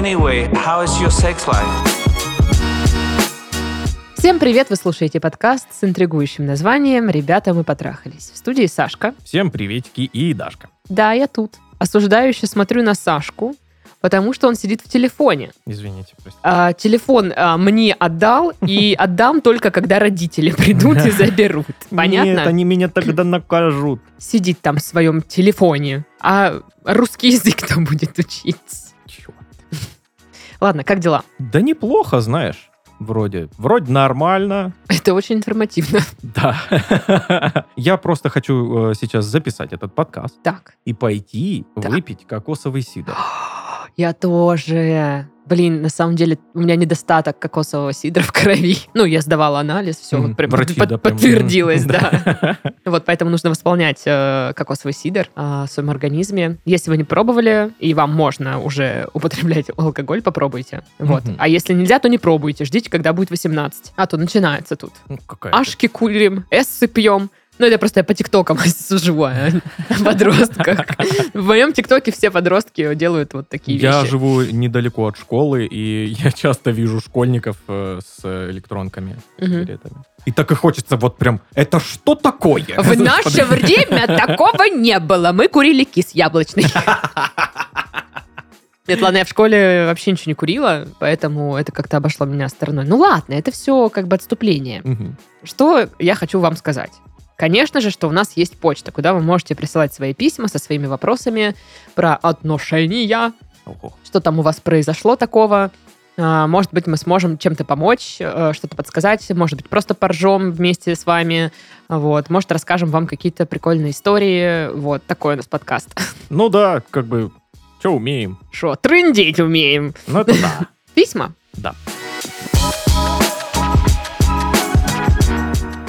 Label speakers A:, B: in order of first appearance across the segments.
A: Anyway, how is your sex life?
B: Всем привет! Вы слушаете подкаст с интригующим названием «Ребята, мы потрахались». В студии Сашка.
C: Всем приветики и Дашка.
B: Да, я тут. Осуждающе смотрю на Сашку, потому что он сидит в телефоне.
C: Извините, простите.
B: А, телефон а, мне отдал, и отдам только, когда родители придут и заберут. Понятно?
C: Нет, они меня тогда накажут.
B: Сидит там в своем телефоне, а русский язык там будет учить. Ладно, как дела?
C: Да неплохо, знаешь. Вроде, вроде нормально.
B: Это очень информативно.
C: Да. Я просто хочу э, сейчас записать этот подкаст
B: Так,
C: и пойти выпить кокосовый сидр.
B: я тоже. Блин, на самом деле у меня недостаток кокосового сидра в крови. Ну, я сдавала анализ, все
C: Мгм.
B: вот прям
C: Врачи,
B: под-
C: да,
B: подтвердилось, да. Вот поэтому нужно восполнять э, кокосовый сидр э, в своем организме. Если вы не пробовали, и вам можно уже употреблять алкоголь, попробуйте. Вот. А если нельзя, то не пробуйте. Ждите, когда будет 18. А то начинается тут.
C: Ну,
B: Ашки курим, эссы пьем. Ну, это просто я по тиктокам сужу о подростках. В моем тиктоке все подростки делают вот такие
C: Я
B: вещи.
C: живу недалеко от школы, и я часто вижу школьников э, с электронками, с. И так и хочется вот прям, это что такое?
B: В наше время такого не было. Мы курили кис яблочный. Нет, ладно, я в школе вообще ничего не курила, поэтому это как-то обошло меня стороной. Ну ладно, это все как бы отступление.
C: Мгм.
B: Что я хочу вам сказать? Конечно же, что у нас есть почта, куда вы можете присылать свои письма со своими вопросами про отношения,
C: Ого.
B: что там у вас произошло такого. А, Может быть, мы сможем чем-то помочь, э, что-то подсказать. Может быть, просто поржем вместе с вами. Вот. Может, расскажем вам какие-то прикольные истории. Вот такой у нас подкаст.
C: Ну да, как бы, что умеем?
B: Что, трындеть умеем.
C: Ну это да.
B: Письма.
C: Да.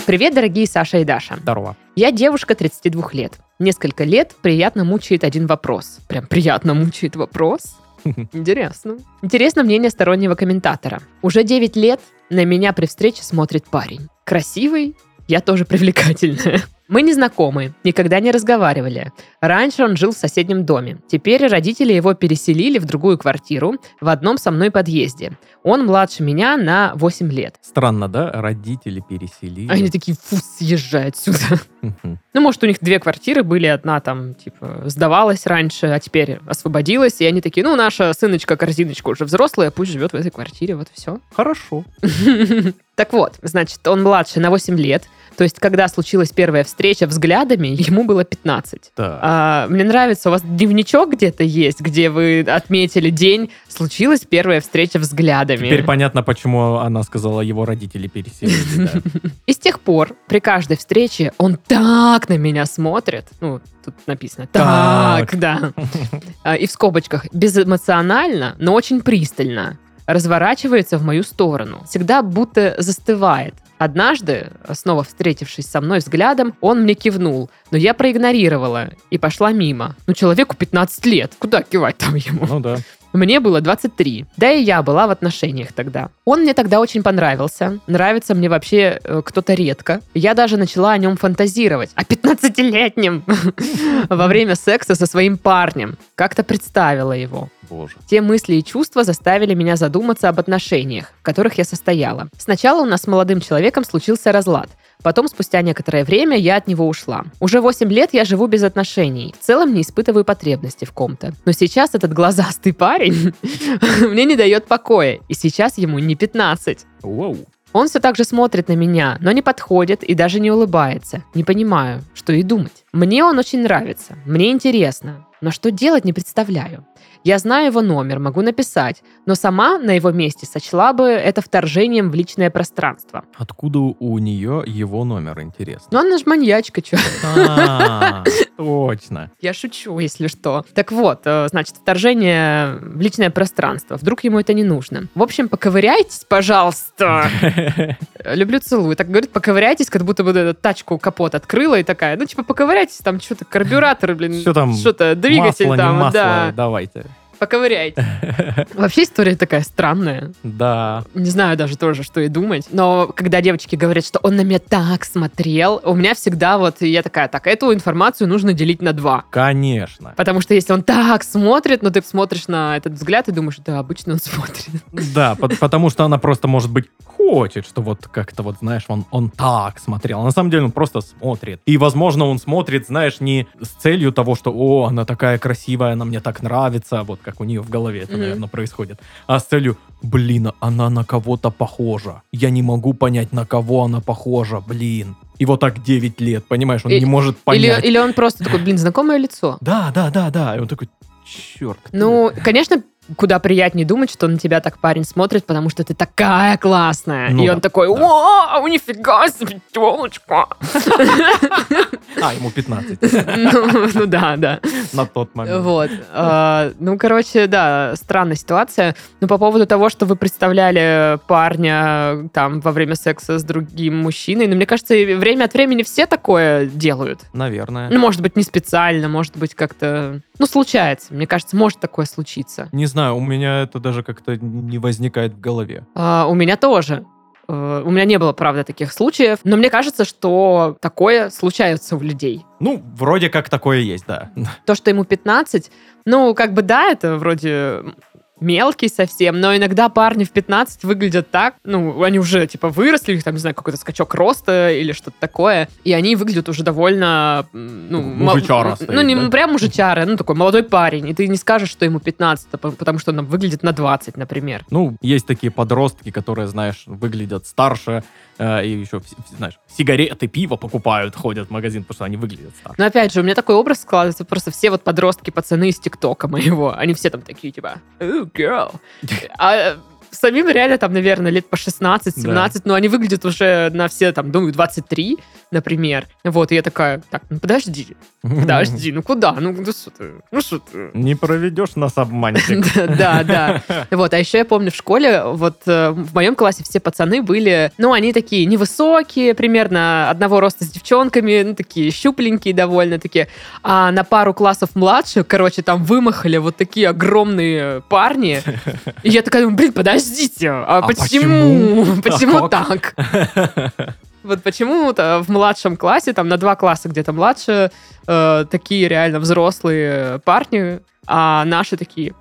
B: Привет, дорогие Саша и Даша.
C: Здорово.
B: Я девушка 32 лет. Несколько лет приятно мучает один вопрос. Прям приятно мучает вопрос. Интересно. Интересно мнение стороннего комментатора. Уже 9 лет на меня при встрече смотрит парень. Красивый, я тоже привлекательная. Мы не знакомы, никогда не разговаривали. Раньше он жил в соседнем доме. Теперь родители его переселили в другую квартиру в одном со мной подъезде. Он младше меня на 8 лет.
C: Странно, да? Родители переселили.
B: Они такие, фу, съезжай отсюда. Ну, может, у них две квартиры были, одна там, типа, сдавалась раньше, а теперь освободилась, и они такие, ну, наша сыночка-корзиночка уже взрослая, пусть живет в этой квартире, вот все.
C: Хорошо.
B: Так вот, значит, он младше на 8 лет, то есть, когда случилась первая встреча взглядами, ему было 15.
C: Так.
B: А, мне нравится, у вас дневничок где-то есть, где вы отметили день, случилась первая встреча взглядами.
C: Теперь понятно, почему она сказала, его родители переселили. да.
B: И с тех пор при каждой встрече он так на меня смотрит. Ну, тут написано так,
C: Так.
B: да. А, И в скобочках безэмоционально, но очень пристально разворачивается в мою сторону. Всегда будто застывает. Однажды, снова встретившись со мной взглядом, он мне кивнул, но я проигнорировала и пошла мимо. Ну, человеку 15 лет, куда кивать там ему?
C: Ну да.
B: Мне было 23. Да и я была в отношениях тогда. Он мне тогда очень понравился. Нравится мне вообще э, кто-то редко. Я даже начала о нем фантазировать. О 15-летнем. Во время секса со своим парнем. Как-то представила его.
C: Боже.
B: Те мысли и чувства заставили меня задуматься об отношениях, в которых я состояла. Сначала у нас с молодым человеком случился разлад. Потом, спустя некоторое время, я от него ушла. Уже 8 лет я живу без отношений. В целом не испытываю потребности в ком-то. Но сейчас этот глазастый парень мне не дает покоя. И сейчас ему не 15.
C: Воу.
B: Он все так же смотрит на меня, но не подходит и даже не улыбается. Не понимаю, что и думать. Мне он очень нравится, мне интересно, но что делать не представляю. Я знаю его номер, могу написать, но сама на его месте сочла бы это вторжением в личное пространство.
C: Откуда у нее его номер, интересно?
B: Ну, она же маньячка, чё.
C: Точно.
B: Я шучу, если что. Так вот, э, значит, вторжение в личное пространство. Вдруг ему это не нужно. В общем, поковыряйтесь, пожалуйста. Люблю, целую. Так говорит, поковыряйтесь, как будто бы тачку капот открыла и такая, ну, типа, поковыряйтесь, там что-то, карбюратор, блин,
C: Что там?
B: что-то, двигатель
C: Масло, не
B: там,
C: масло,
B: да.
C: давайте.
B: Поковыряйте. Вообще история такая странная.
C: Да.
B: Не знаю даже тоже, что и думать. Но когда девочки говорят, что он на меня так смотрел, у меня всегда вот, я такая, так, эту информацию нужно делить на два.
C: Конечно.
B: Потому что если он так смотрит, но ты смотришь на этот взгляд и думаешь, да, обычно он смотрит.
C: Да, по- потому что она просто, может быть, хочет, что вот как-то вот, знаешь, он, он так смотрел. А на самом деле он просто смотрит. И, возможно, он смотрит, знаешь, не с целью того, что, о, она такая красивая, она мне так нравится, вот как у нее в голове это,
B: Мгм.
C: наверное, происходит. А с целью, блин, она на кого-то похожа. Я не могу понять, на кого она похожа, блин. И вот так 9 лет, понимаешь, он
B: И-
C: не может
B: Или,
C: понять.
B: или он просто такой, блин, знакомое лицо.
C: Да, да, да, да. И он такой, черт.
B: Ну, конечно, куда приятнее думать, что на тебя так парень смотрит, потому что ты такая классная.
C: Ну
B: и
C: да,
B: он такой,
C: да.
B: вау, нифига себе, телочка.
C: А, ему 15
B: Ну ну да, да.
C: на тот момент.
B: Вот. А, Ну, короче, да, странная ситуация. Но по поводу того, что вы представляли парня там во время секса с другим мужчиной, ну, мне кажется, время от времени все такое делают.
C: Наверное.
B: Ну, может быть, не специально, может быть, как-то... Ну, случается. Мне кажется, может такое случиться.
C: Не знаю, у меня это даже как-то не возникает в голове.
B: А, у меня тоже. Э, У меня не было, правда, таких случаев. Но мне кажется, что такое случается у людей.
C: Ну, вроде как такое есть, да.
B: То, что ему 15, ну, как бы да, это вроде мелкий совсем, но иногда парни в 15 выглядят так, ну, они уже, типа, выросли, у них там, не знаю, какой-то скачок роста или что-то такое, и они выглядят уже довольно, ну,
C: мужичара
B: ну,
C: стоит,
B: не
C: да?
B: прям мужичара, ну, такой молодой парень, и ты не скажешь, что ему 15, а по- потому что он выглядит на 20, например.
C: Ну, есть такие подростки, которые, знаешь, выглядят старше, э, и еще, знаешь, сигареты, пиво покупают, ходят в магазин, потому что они выглядят старше.
B: Но опять же, у меня такой образ складывается, просто все вот подростки, пацаны из ТикТока моего, они все там такие, типа, «Ooh, girl. А самим реально там, наверное, лет по 16-17, но они выглядят уже на все, там, думаю, 23, например. Вот, и я такая, так, ну подожди, подожди, ну куда? Ну, ну что ты? Ну что ты?
C: Не проведешь нас обманщик.
B: Да, да. Вот, а еще я помню в школе, вот э, в моем классе все пацаны были, ну, они такие невысокие, примерно одного роста с девчонками, ну, такие щупленькие довольно такие. А на пару классов младше, короче, там вымахали вот такие огромные парни. И я такая, думаю, блин, подождите, а,
C: А
B: почему?
C: почему?
B: Почему
C: А
B: так? Вот почему-то в младшем классе, там на два класса где-то младше, э, такие реально взрослые парни, а наши такие...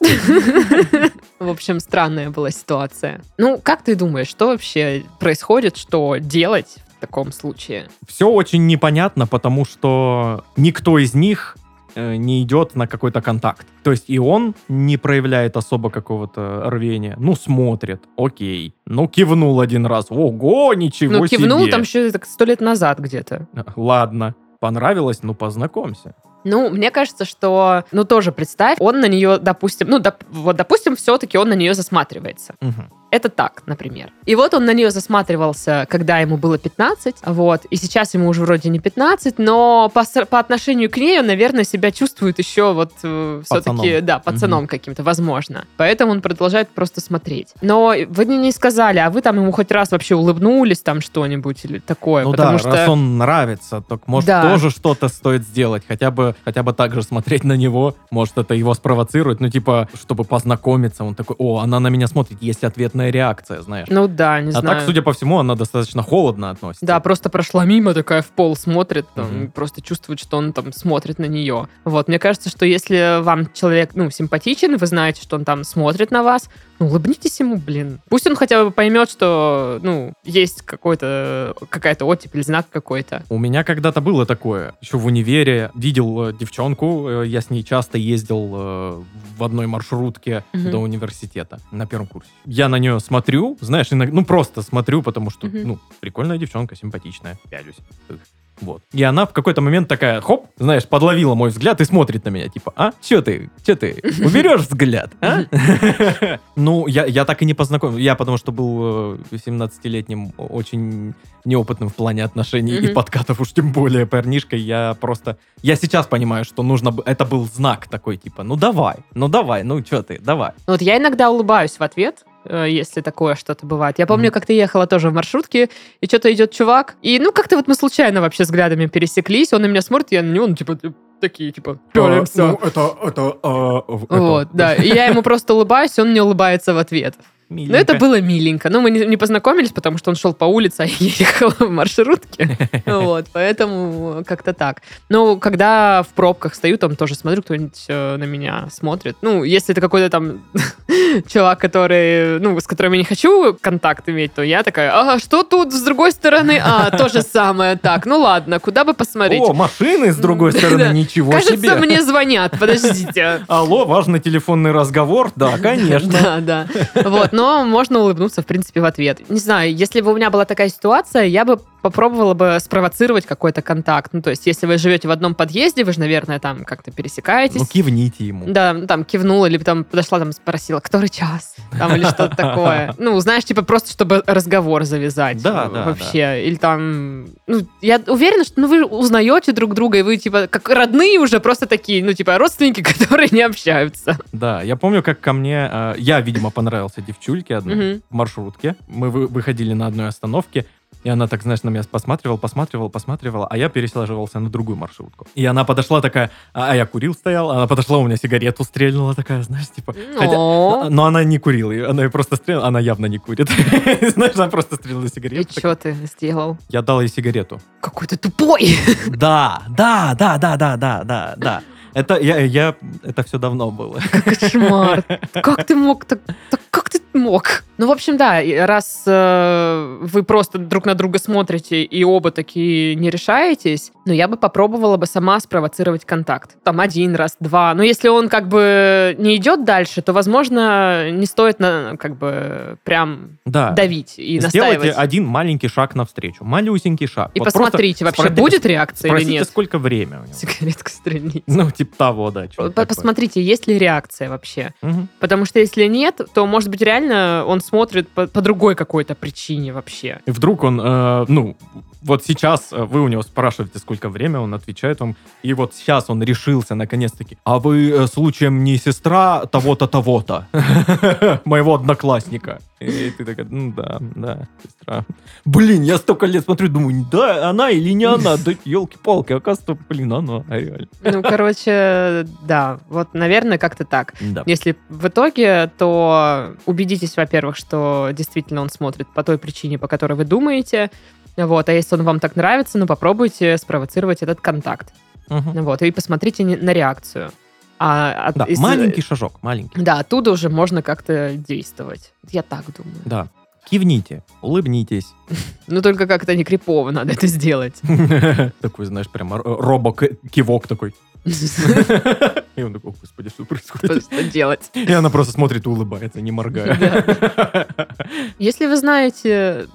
B: В общем, странная была ситуация. Ну, как ты думаешь, что вообще происходит, что делать в таком случае?
C: Все очень непонятно, потому что никто из них не идет на какой-то контакт. То есть и он не проявляет особо какого-то рвения. Ну, смотрит, окей. Ну, кивнул один раз. Ого, ничего
B: ну, кивнул
C: себе.
B: там еще сто лет назад где-то.
C: Ладно, понравилось, ну, познакомься.
B: Ну, мне кажется, что, ну, тоже представь, он на нее, допустим, ну, доп- вот, допустим, все-таки он на нее засматривается.
C: Мгм.
B: Это так, например. И вот он на нее засматривался, когда ему было 15, вот, и сейчас ему уже вроде не 15, но по, по отношению к ней он, наверное, себя чувствует еще вот все-таки,
C: Пацаном.
B: да, пацаном каким-то, возможно. Поэтому он продолжает просто смотреть. Но вы мне не сказали, а вы там ему хоть раз вообще улыбнулись там что-нибудь или такое?
C: Ну
B: потому
C: да,
B: что...
C: раз он нравится, так может
B: Да.
C: тоже что-то стоит сделать, хотя бы, хотя бы так же смотреть на него, может это его спровоцирует, ну типа, чтобы познакомиться, он такой, о, она на меня смотрит, есть ответная реакция, знаешь.
B: Ну да, не
C: а
B: знаю.
C: так, судя по всему, она достаточно холодно относится.
B: Да, просто прошла мимо, такая в пол смотрит, там, и просто чувствует, что он там смотрит на нее. Вот, мне кажется, что если вам человек, ну, симпатичен, вы знаете, что он там смотрит на вас, ну, улыбнитесь ему, блин. Пусть он хотя бы поймет, что, ну, есть какой-то, какая-то оттепель, знак какой-то.
C: У меня когда-то было такое. Еще в универе видел э, девчонку, э, я с ней часто ездил э, в одной маршрутке
B: Мгм.
C: до университета на первом курсе. Я на нее смотрю, знаешь, иногда- ну просто смотрю, потому что,
B: Мгм.
C: ну, прикольная девчонка, симпатичная, пялюсь. Вот. И она в какой-то момент такая, хоп, знаешь, подловила мой взгляд и смотрит на меня, типа, а, че ты, че ты, уберешь взгляд, а? Ну, я, я так и не познакомился. Я потому что был э, 17-летним очень неопытным в плане отношений и подкатов, уж тем более парнишкой. Я просто... Я сейчас понимаю, что нужно... Это был знак такой, типа, ну давай, ну давай, ну что ты, давай.
B: Вот я иногда улыбаюсь в ответ, э, если такое что-то бывает. Я помню,
C: Мгм.
B: как ты ехала тоже в маршрутке, и что-то идет чувак, и ну как-то вот мы случайно вообще взглядами пересеклись, он на меня смотрит, я на него, ну типа, такие, типа,
C: А,
B: пялимся.
C: ну, это, это, а, это,
B: Вот, да. И я ему просто улыбаюсь, он мне улыбается в ответ. Ну, это
C: миленько.
B: было миленько. Ну, мы не, не познакомились, потому что он шел по улице, а я ехала в маршрутке. Вот, поэтому как-то так. Ну, когда в пробках стою, там тоже смотрю, кто-нибудь э, на меня смотрит. Ну, если это какой-то там чувак, который, ну, с которым я не хочу контакт иметь, то я такая, а что тут с другой стороны? А, то же самое. Так, ну ладно, куда бы посмотреть?
C: О, машины с другой стороны, ничего
B: Кажется,
C: себе.
B: мне звонят, подождите.
C: Алло, важный телефонный разговор? Да, конечно.
B: Да, да. Вот, но можно улыбнуться, в принципе, в ответ. Не знаю, если бы у меня была такая ситуация, я бы попробовала бы спровоцировать какой-то контакт. Ну, то есть, если вы живете в одном подъезде, вы же, наверное, там как-то пересекаетесь.
C: Ну, кивните ему.
B: Да, ну, там кивнула, или там подошла, там спросила, который час, там, или что-то такое. Ну, знаешь, типа просто, чтобы разговор завязать.
C: Да, да,
B: Вообще. Или там... Ну, я уверена, что ну, вы узнаете друг друга, и вы, типа, как родные уже просто такие, ну, типа, родственники, которые не общаются.
C: Да, я помню, как ко мне... э, я, видимо, понравился девчульке одной в маршрутке. Мы вы- выходили на одной остановке, и она так, знаешь, на меня посматривала, посматривала, посматривала, а я пересаживался на другую маршрутку. И она подошла такая, а а я курил стоял, она подошла, у меня сигарету стрельнула такая, знаешь, типа... хотя-
B: О.
C: но она не курила, и она просто стрельнула, она явно не курит. Знаешь, она просто стрельнула
B: И
C: сигарету.
B: что ты сделал?
C: Я дал ей сигарету.
B: Какой ты тупой!
C: Да, да, да, да, да, да, да, да. Это я, я, это все давно было.
B: Кошмар. Как ты мог так... так как ты мог? Ну, в общем, да, раз э, вы просто друг на друга смотрите и оба такие не решаетесь, ну, я бы попробовала бы сама спровоцировать контакт. Там один раз, два. Но если он как бы не идет дальше, то, возможно, не стоит на, как бы прям
C: Да.
B: давить и
C: Сделайте
B: настаивать.
C: один маленький шаг навстречу, малюсенький шаг.
B: И
C: Вот
B: посмотрите, вообще
C: спроси-
B: будет реакция или
C: Спросите,
B: нет.
C: сколько время у него.
B: Сигаретка стрельнить.
C: Ну, типа того, да. такое.
B: Посмотрите, есть ли реакция вообще.
C: Мгм.
B: Потому что если нет, то, может быть, реально он смотрит по, по другой какой-то причине вообще.
C: И вдруг он, э, ну, вот сейчас э, вы у него спрашиваете, сколько время, он отвечает вам, и вот сейчас он решился наконец-таки. А вы э, случаем не сестра того-то, того-то, моего одноклассника? И ты такая, ну да, да, сестра. Блин, я столько лет смотрю, думаю, да, она или не она? Да елки-палки, оказывается, блин, она, а реально.
B: Ну, короче, да, вот, наверное, как-то так.
C: Да.
B: Если в итоге, то убедитесь, во-первых, что действительно он смотрит по той причине, по которой вы думаете. Вот, а если он вам так нравится, ну попробуйте спровоцировать этот контакт.
C: Мгм.
B: Вот, и посмотрите на реакцию. А от-
C: Да,
B: из-
C: маленький шажок, маленький.
B: Да, оттуда уже можно как-то действовать. Я так думаю.
C: Да. Кивните, улыбнитесь.
B: Ну, только как-то не крипово надо это сделать.
C: Такой, знаешь, прям робок-кивок такой. И он такой, «О, господи, что происходит?
B: Что делать?
C: И она просто смотрит и улыбается, не моргая.
B: Если вы знаете...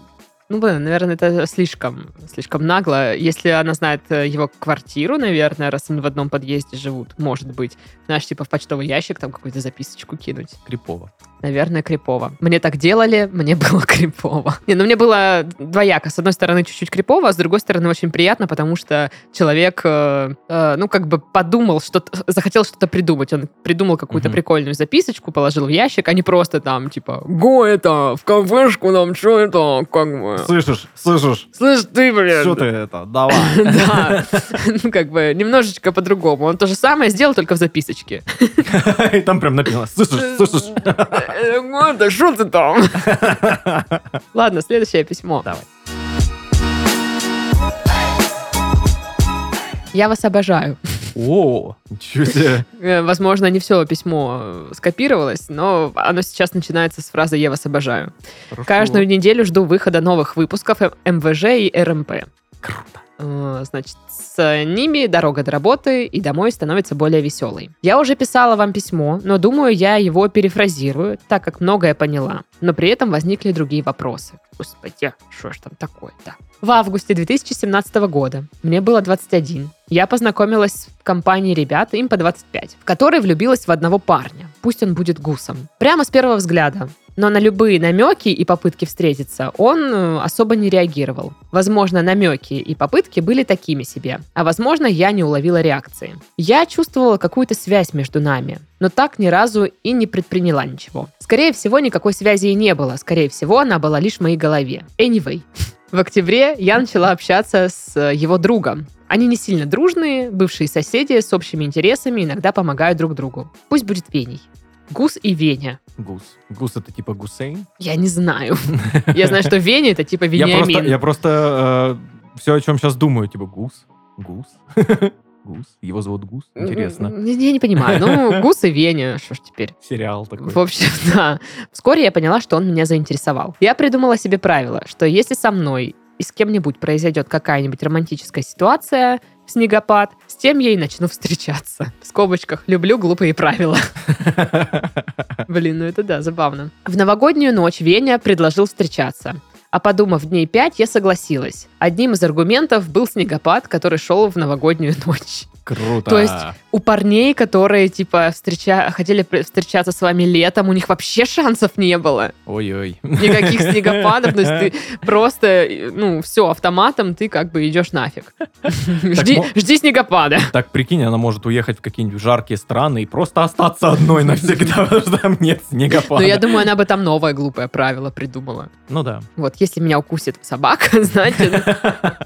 B: Ну, блин, наверное, это слишком, слишком нагло. Если она знает э, его квартиру, наверное, раз они в одном подъезде живут, может быть. Знаешь, типа в почтовый ящик там какую-то записочку кинуть.
C: Крипово.
B: Наверное, крипово. Мне так делали, мне было крипово. Не, ну мне было двояко. С одной стороны, чуть-чуть крипово, а с другой стороны, очень приятно, потому что человек, э, э, ну, как бы подумал, что захотел что-то придумать. Он придумал какую-то
C: Мгм.
B: прикольную записочку, положил в ящик, а не просто там, типа, го это, в кафешку нам, что это, как бы...
C: Слышишь, слышишь?
B: Слышь, ты, блин.
C: Что ты это, давай.
B: Да, ну как бы немножечко по-другому. Он то же самое сделал, только в записочке.
C: И там прям написано, слышишь, слышишь?
B: Да что ты там? Ладно, следующее письмо.
C: Давай.
B: Я вас обожаю.
C: О, ничего себе.
B: Э, Возможно, не все письмо э, скопировалось, но оно сейчас начинается с фразы «Я вас обожаю».
C: Хорошо.
B: Каждую неделю жду выхода новых выпусков МВЖ и РМП.
C: Круто.
B: Э, Значит, с ними дорога до работы и домой становится более веселой. Я уже писала вам письмо, но думаю, я его перефразирую, так как многое поняла. Но при этом возникли другие вопросы. Господи, что ж там такое-то? В августе 2017 года мне было 21. Я познакомилась в компании ребят, им по 25, в которой влюбилась в одного парня. Пусть он будет гусом. Прямо с первого взгляда. Но на любые намеки и попытки встретиться он э, особо не реагировал. Возможно, намеки и попытки были такими себе, а возможно, я не уловила реакции. Я чувствовала какую-то связь между нами, но так ни разу и не предприняла ничего. Скорее всего, никакой связи и не было. Скорее всего, она была лишь в моей голове. Anyway. В октябре я начала общаться с э, его другом. Они не сильно дружные, бывшие соседи с общими интересами, иногда помогают друг другу. Пусть будет Веней. Гус и Веня.
C: Гус. Гус это типа Гусейн?
B: Я не знаю. Я знаю, что Веня это типа Вениамин.
C: я просто все, о чем сейчас думаю, типа Гус, Гус, Гус. Его зовут Гус. Интересно.
B: Я не понимаю. Ну, Гус и Веня, что ж теперь.
C: Сериал такой.
B: В общем, да. Вскоре я поняла, что он меня заинтересовал. Я придумала себе правило, что если со мной и с кем-нибудь произойдет какая-нибудь романтическая ситуация, снегопад, с тем я и начну встречаться. В скобочках «люблю глупые правила». Блин, ну это да, забавно. В новогоднюю ночь Веня предложил встречаться. А подумав дней пять, я согласилась. Одним из аргументов был снегопад, который шел в новогоднюю ночь.
C: Круто.
B: То есть У парней, которые, типа, встреча... хотели встречаться с вами летом, у них вообще шансов не было.
C: Ой-ой.
B: Никаких снегопадов. То есть ты просто, ну, все, автоматом ты как бы идешь нафиг. Жди, снегопада.
C: Так, прикинь, она может уехать в какие-нибудь жаркие страны и просто остаться одной навсегда, потому что там нет
B: Но
C: снегопада.
B: Ну, я думаю, она бы там новое глупое правило придумала.
C: Ну да.
B: Вот, если меня укусит собака, значит,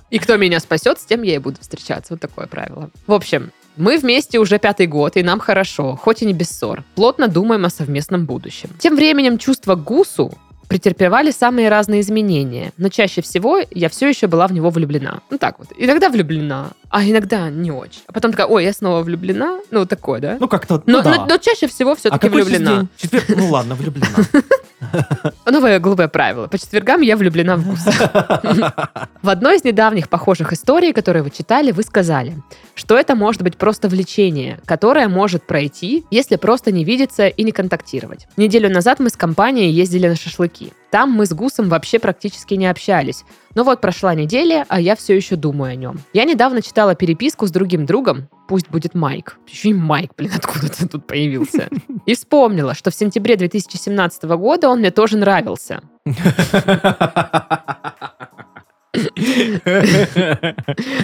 B: и кто меня спасет, с тем я и буду встречаться. Вот такое правило. В общем, мы вместе уже пятый год, и нам хорошо, хоть и не без ссор. Плотно думаем о совместном будущем. Тем временем чувства Гусу претерпевали самые разные изменения, но чаще всего я все еще была в него влюблена. Ну так вот, иногда влюблена, а иногда не очень. А потом такая, ой, я снова влюблена, ну такое, да?
C: Ну как-то,
B: но,
C: ну да.
B: но- но чаще всего
C: а
B: все-таки
C: сейчас
B: влюблена.
C: Четверг? Ну ладно, влюблена.
B: Новое глупое правило. По четвергам я влюблена в Гуса. В одной из недавних похожих историй, которые вы читали, вы сказали, что это может быть просто влечение, которое может пройти, если просто не видеться и не контактировать. Неделю назад мы с компанией ездили на шашлыки. Там мы с Гусом вообще практически не общались. Но вот прошла неделя, а я все еще думаю о нем. Я недавно читала переписку с другим другом, пусть будет Майк. Еще и Майк, блин, откуда ты тут появился? И вспомнила, что в сентябре 2017 года он мне тоже нравился.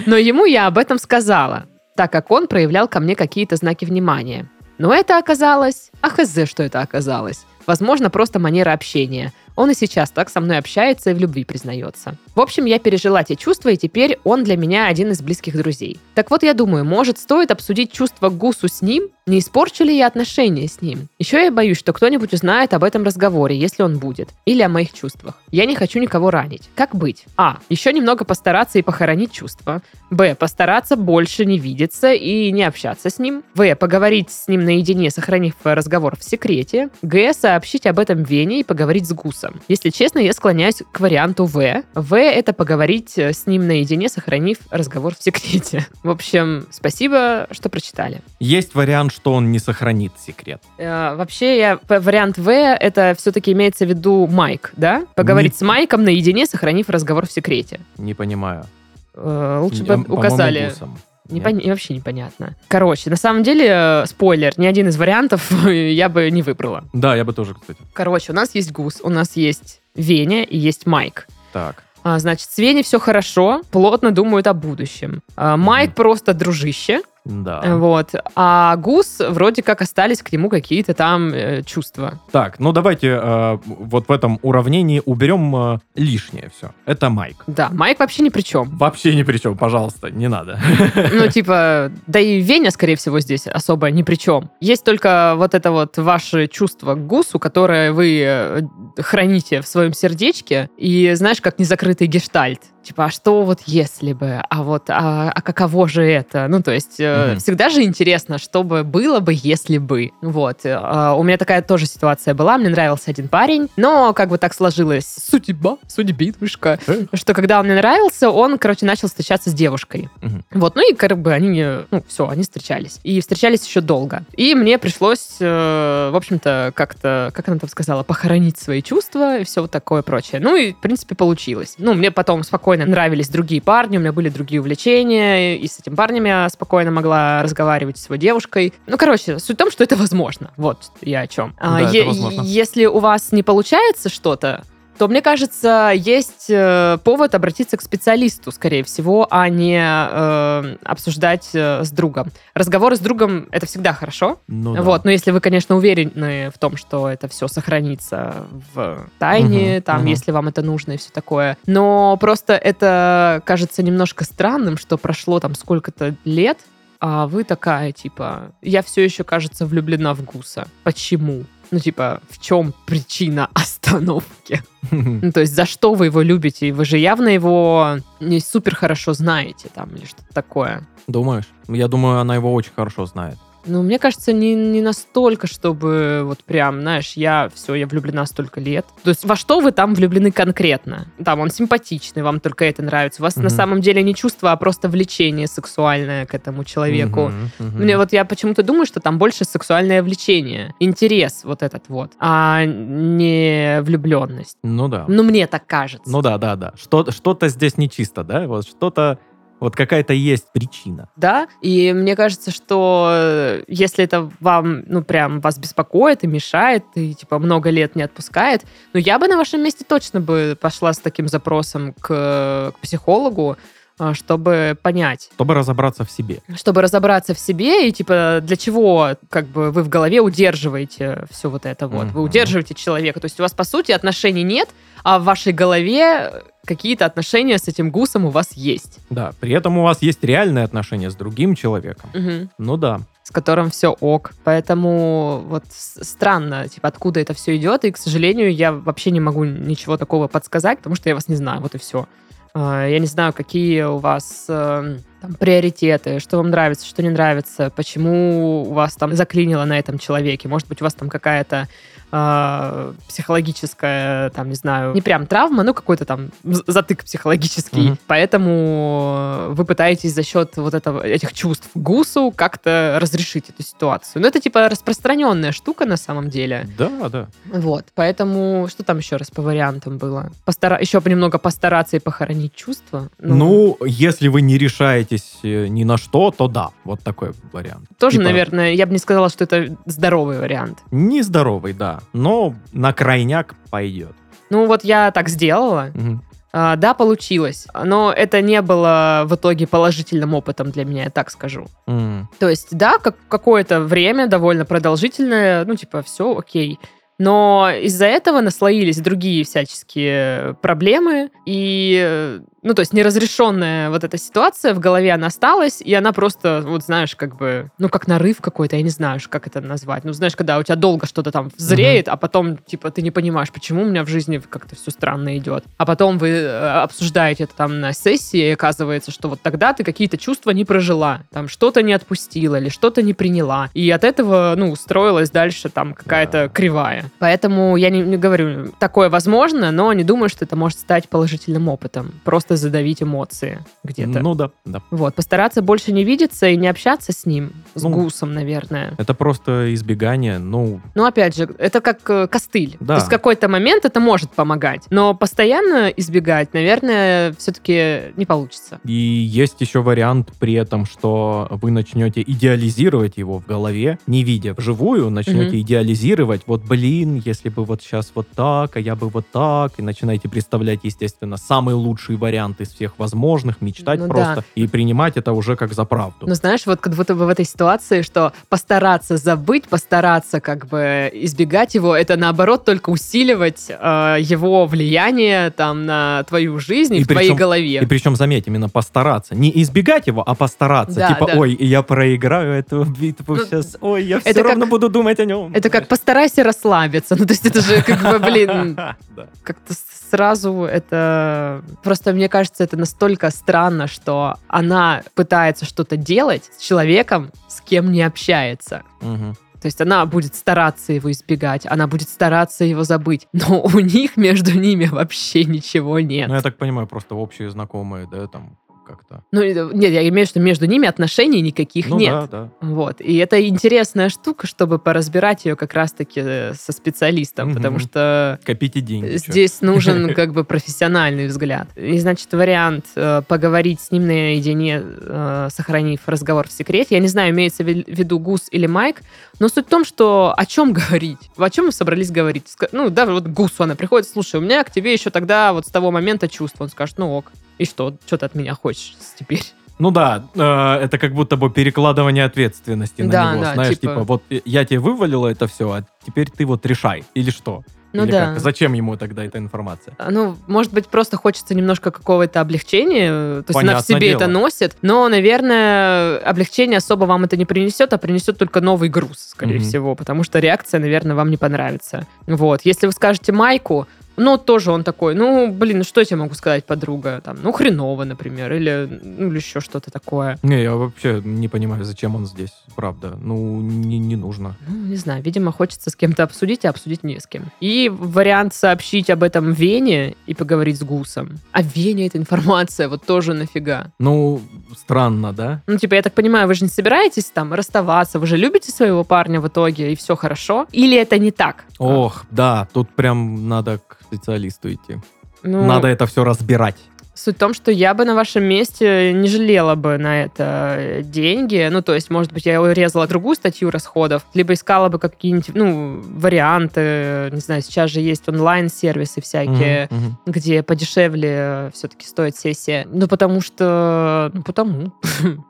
B: Но ему я об этом сказала, так как он проявлял ко мне какие-то знаки внимания. Но это оказалось... А хз, что это оказалось. Возможно, просто манера общения. Он и сейчас так со мной общается и в любви признается. В общем, я пережила те чувства, и теперь он для меня один из близких друзей. Так вот, я думаю, может, стоит обсудить чувства Гусу с ним? Не испорчу ли я отношения с ним? Еще я боюсь, что кто-нибудь узнает об этом разговоре, если он будет. Или о моих чувствах. Я не хочу никого ранить. Как быть? А. Еще немного постараться и похоронить чувства. Б. Постараться больше не видеться и не общаться с ним. В. Поговорить с ним наедине, сохранив разговор в секрете. Г. Сообщить об этом Вене и поговорить с Гусом. Если честно, я склоняюсь к варианту В. В. Это поговорить э, с ним наедине, сохранив разговор в секрете. В общем, спасибо, что прочитали.
C: Есть вариант, что он не сохранит секрет.
B: Э, Вообще, я, вариант В, это все-таки имеется в виду Майк, да? Поговорить
C: Не-
B: с Майком наедине, сохранив разговор в секрете.
C: Не понимаю.
B: Э, Лучше бы
C: по-моему,
B: указали.
C: гусом.
B: Не пон- Вообще непонятно. Короче, на самом деле, э, спойлер, ни один из вариантов я бы не выбрала.
C: Да, я бы тоже, кстати.
B: Короче, у нас есть Гус, у нас есть Веня и есть Майк.
C: Так.
B: А, значит, с Веней все хорошо, плотно думают о будущем. А, Майк просто дружище,
C: Да.
B: э, вот. А Гус вроде как остались к нему какие-то там э, чувства.
C: Так, ну давайте э, вот в этом уравнении уберем э, лишнее все. Это Майк.
B: Да, Майк вообще ни при чем.
C: Вообще ни при чем, пожалуйста, не надо.
B: Ну, типа, да и Веня, скорее всего, здесь особо ни при чем. Есть только вот это вот ваше чувство к гусу, которое вы э, храните в своем сердечке, и знаешь, как незакрытый гештальт. Типа, а что вот если бы, а вот, а, а каково же это? Ну, то есть, э,
C: Мгм.
B: всегда же интересно, что бы было бы, если бы. Вот. э, а у меня такая тоже ситуация была, мне нравился один парень, но как бы так сложилось, судьба, судьбинушка, что когда он мне нравился, он, короче, начал встречаться с девушкой.
C: Мгм.
B: Вот, ну и как бы они, ну, все, они встречались. И встречались еще долго. И мне пришлось, э, в общем-то, как-то, как она там сказала, похоронить свои чувства и все вот такое прочее. Ну и, в принципе, получилось. Ну, мне потом спокойно нравились другие парни, у меня были другие увлечения, и с этим парнем я спокойно могла разговаривать с его девушкой. Ну, короче, суть в том, что это возможно. Вот я о чем. А,
C: Да, это
B: е-
C: возможно.
B: Если у вас не получается что-то, то, мне кажется, есть э, повод обратиться к специалисту, скорее всего, а не э, обсуждать э, с другом. Разговоры с другом — это всегда хорошо.
C: Ну да.
B: Вот, но если вы, конечно, уверены в том, что это все сохранится в тайне,
C: Мгм,
B: там,
C: мгм.
B: если вам это нужно и все такое. Но просто это кажется немножко странным, что прошло там сколько-то лет, а вы такая, типа, я все еще, кажется, влюблена в Гуса. Почему? Ну, типа, в чем причина остановки? Ну, то есть, за что вы его любите? И Вы же явно его не супер хорошо знаете, там, или что-то такое.
C: Думаешь? Я думаю, она его очень хорошо знает.
B: Ну, мне кажется, не, не настолько, чтобы вот прям, знаешь, я все, я влюблена столько лет. То есть во что вы там влюблены конкретно? Там он симпатичный, вам только это нравится. У вас на
C: Мгм.
B: самом деле не чувство, а просто влечение сексуальное к этому человеку.
C: Мгм, мгм.
B: Мне вот я почему-то думаю, что там больше сексуальное влечение, интерес вот этот вот, а не влюбленность.
C: Ну да.
B: Ну, мне так кажется.
C: Ну да, да, да. Что, что-то здесь нечисто, да? Вот что-то, вот какая-то есть причина.
B: Да, и мне кажется, что э, если это вам, ну, прям вас беспокоит и мешает, и, типа, много лет не отпускает, ну, я бы на вашем месте точно бы пошла с таким запросом к, к психологу, а, чтобы понять,
C: Чтобы разобраться в себе.
B: чтобы разобраться в себе и, типа, для чего, как бы, вы в голове удерживаете все вот это вот. Вы
C: Мгм.
B: удерживаете человека. То есть у вас, по сути, отношений нет, а в вашей голове какие-то отношения с этим гусом у вас есть.
C: Да, при этом у вас есть реальные отношения с другим человеком.
B: Мгм.
C: Ну да.
B: с которым все ок. Поэтому вот странно, типа, откуда это все идет. И, к сожалению, я вообще не могу ничего такого подсказать, потому что я вас не знаю. Вот и все. Я не знаю, какие у вас э, там, приоритеты, что вам нравится, что не нравится, почему у вас там заклинило на этом человеке. Может быть, у вас там какая-то э, психологическая, там, не знаю, не прям травма, но какой-то там затык психологический.
C: Мгм.
B: Поэтому вы пытаетесь за счет вот этого, этих чувств гусу как-то разрешить эту ситуацию. Но это типа распространенная штука на самом деле.
C: Да, да.
B: Вот. Поэтому что там еще раз по вариантам было? Постара... Еще немного постараться и похоронить чувства.
C: Ну, если вы не решаетесь э, ни на что, то да. Вот такой вариант.
B: тоже,
C: типа-
B: наверное, я бы не сказала, что это здоровый вариант.
C: Нездоровый, да. Но на крайняк пойдет.
B: Ну вот я так сделала.
C: Мгм.
B: А, да, получилось. Но это не было в итоге положительным опытом для меня, я так скажу.
C: М.
B: То есть, да, как, какое-то время довольно продолжительное, ну, типа, все окей. Но из-за этого наслоились другие всяческие проблемы, и, э, ну, то есть неразрешенная вот эта ситуация в голове, она осталась, и она просто, вот знаешь, как бы, ну, как нарыв какой-то, я не знаю, как это назвать. Ну, знаешь, когда у тебя долго что-то там взреет, а потом, типа, ты не понимаешь, почему у меня в жизни как-то все странно идет. А потом вы э, обсуждаете это там на сессии, и оказывается, что вот тогда ты какие-то чувства не прожила, там что-то не отпустила или что-то не приняла. И от этого, ну, устроилась дальше там какая-то
C: Да.
B: кривая. Поэтому я не, не говорю, такое возможно, но не думаю, что это может стать положительным опытом. Просто задавить эмоции где-то.
C: Ну да, да.
B: Вот, постараться больше не видеться и не общаться с ним, с
C: Ну,
B: гусом, наверное.
C: Это просто избегание, ну,
B: Ну, опять же, это как э, костыль.
C: Да.
B: То есть в какой-то момент это может помогать. Но постоянно избегать, наверное, все-таки не получится.
C: И есть еще вариант при этом, что вы начнете идеализировать его в голове, не видя вживую, начнете
B: Мгм.
C: идеализировать, вот, блин, если бы вот сейчас вот так, а я бы вот так, и начинаете представлять, естественно, самый лучший вариант из всех возможных, мечтать
B: Ну
C: просто
B: да.
C: и принимать это уже как за правду.
B: Но знаешь, вот как будто бы в этой ситуации, что постараться забыть, постараться как бы избегать его, это наоборот только усиливать э, его влияние там на твою жизнь и,
C: И
B: в твоей
C: причем-
B: голове.
C: И причем, заметь, именно постараться. Не избегать его, а постараться.
B: Да,
C: типа,
B: да.
C: ой, я проиграю эту битву
B: Ну,
C: сейчас. Ой, я все
B: как-
C: равно буду думать о нем.
B: Это как постарайся расслабиться. Ну, то есть это же как бы, блин, как-то сразу это... Просто мне кажется, это настолько странно, что она пытается что-то делать с человеком, с кем не общается.
C: Мгм.
B: То есть она будет стараться его избегать, она будет стараться его забыть, но у них между ними вообще ничего нет.
C: Ну, я так понимаю, просто общие знакомые, да, там как-то.
B: Ну, э, нет, я имею в виду, что между ними отношений никаких
C: Ну
B: нет.
C: да, да.
B: Вот. И это интересная штука, чтобы поразбирать ее как раз-таки э, со специалистом,
C: Мгм.
B: потому что
C: Копите деньги.
B: здесь нужен как бы профессиональный взгляд. И, значит, вариант э, поговорить с ним наедине, э, сохранив разговор в секрете. Я не знаю, имеется в виду Гус или Майк, но суть в том, что о чем говорить? О чем мы собрались говорить? Ну, да, вот Гусу она приходит, слушай, у меня к тебе еще тогда вот с того момента чувство. Он скажет, ну ок. И что? Что ты от меня хочешь теперь?
C: Ну да, э, это как будто бы перекладывание ответственности на
B: Да,
C: него.
B: да,
C: Знаешь,
B: типа-
C: типа... вот я тебе вывалила это все, а теперь ты вот решай. Или что?
B: Ну
C: Или
B: да.
C: как? Зачем ему тогда эта информация?
B: А, Ну, может быть, просто хочется немножко какого-то облегчения. э, То есть она в себе
C: дело.
B: это носит. Но, наверное, облегчение особо вам это не принесет, а принесет только новый груз, скорее
C: Мгм.
B: всего. Потому что реакция, наверное, вам не понравится. Вот. Если вы скажете Майку, ну, тоже он такой, ну, блин, что я тебе могу сказать, подруга? Там, ну, хреново, например, или, ну, или еще что-то такое.
C: Не, я вообще не понимаю, зачем он здесь, правда. Ну, не, не нужно.
B: Ну, не знаю, видимо, хочется с кем-то обсудить, а обсудить не с кем. И вариант сообщить об этом Вене и поговорить с Гусом. А Вене эта информация вот тоже нафига?
C: Ну, странно, да?
B: Ну, типа, я так понимаю, вы же не собираетесь там расставаться, вы же любите своего парня в итоге, и все хорошо? Или это не так?
C: Ох, да, тут прям надо к специалисту идти.
B: Ну,
C: Надо это все разбирать.
B: Суть в том, что я бы на вашем месте не жалела бы на это деньги. Ну, то есть, может быть, я урезала другую статью расходов, либо искала бы какие-нибудь, ну, варианты. Не знаю, сейчас же есть онлайн-сервисы всякие,
C: мгм.
B: где подешевле все-таки стоит сессия. Ну, потому что... Ну, потому.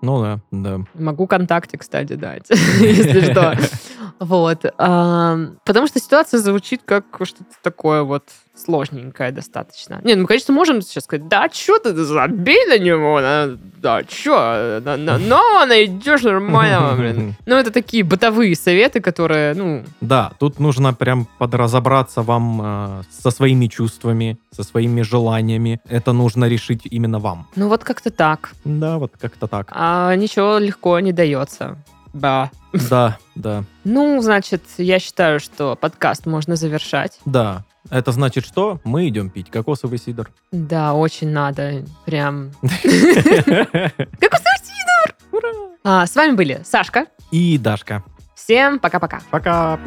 C: Ну да, да.
B: Могу ВКонтакте, кстати, дать, если что. Вот. а, Потому что ситуация звучит как что-то такое вот сложненькое достаточно. Не, ну, мы, конечно, можем сейчас сказать, да, что ты, забей на него, на- да, что, на, на, но найдешь нормально, блин. Ну, это такие бытовые советы, которые, ну,
C: Да, тут нужно прям подразобраться вам э, со своими чувствами, со своими желаниями. Это нужно решить именно вам.
B: ну вот как-то так.
C: Да, вот как-то так.
B: А ничего легко не дается. Да.
C: Да, да,
B: Ну, значит, я считаю, что подкаст можно завершать.
C: да. Это значит что? Мы идем пить кокосовый сидр.
B: Да, очень надо. Прям. Кокосовый сидр!
C: Ура!
B: А, с вами были Сашка.
C: И Дашка.
B: Всем пока-пока.
C: Пока.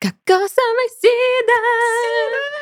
C: Кокосовый сидр!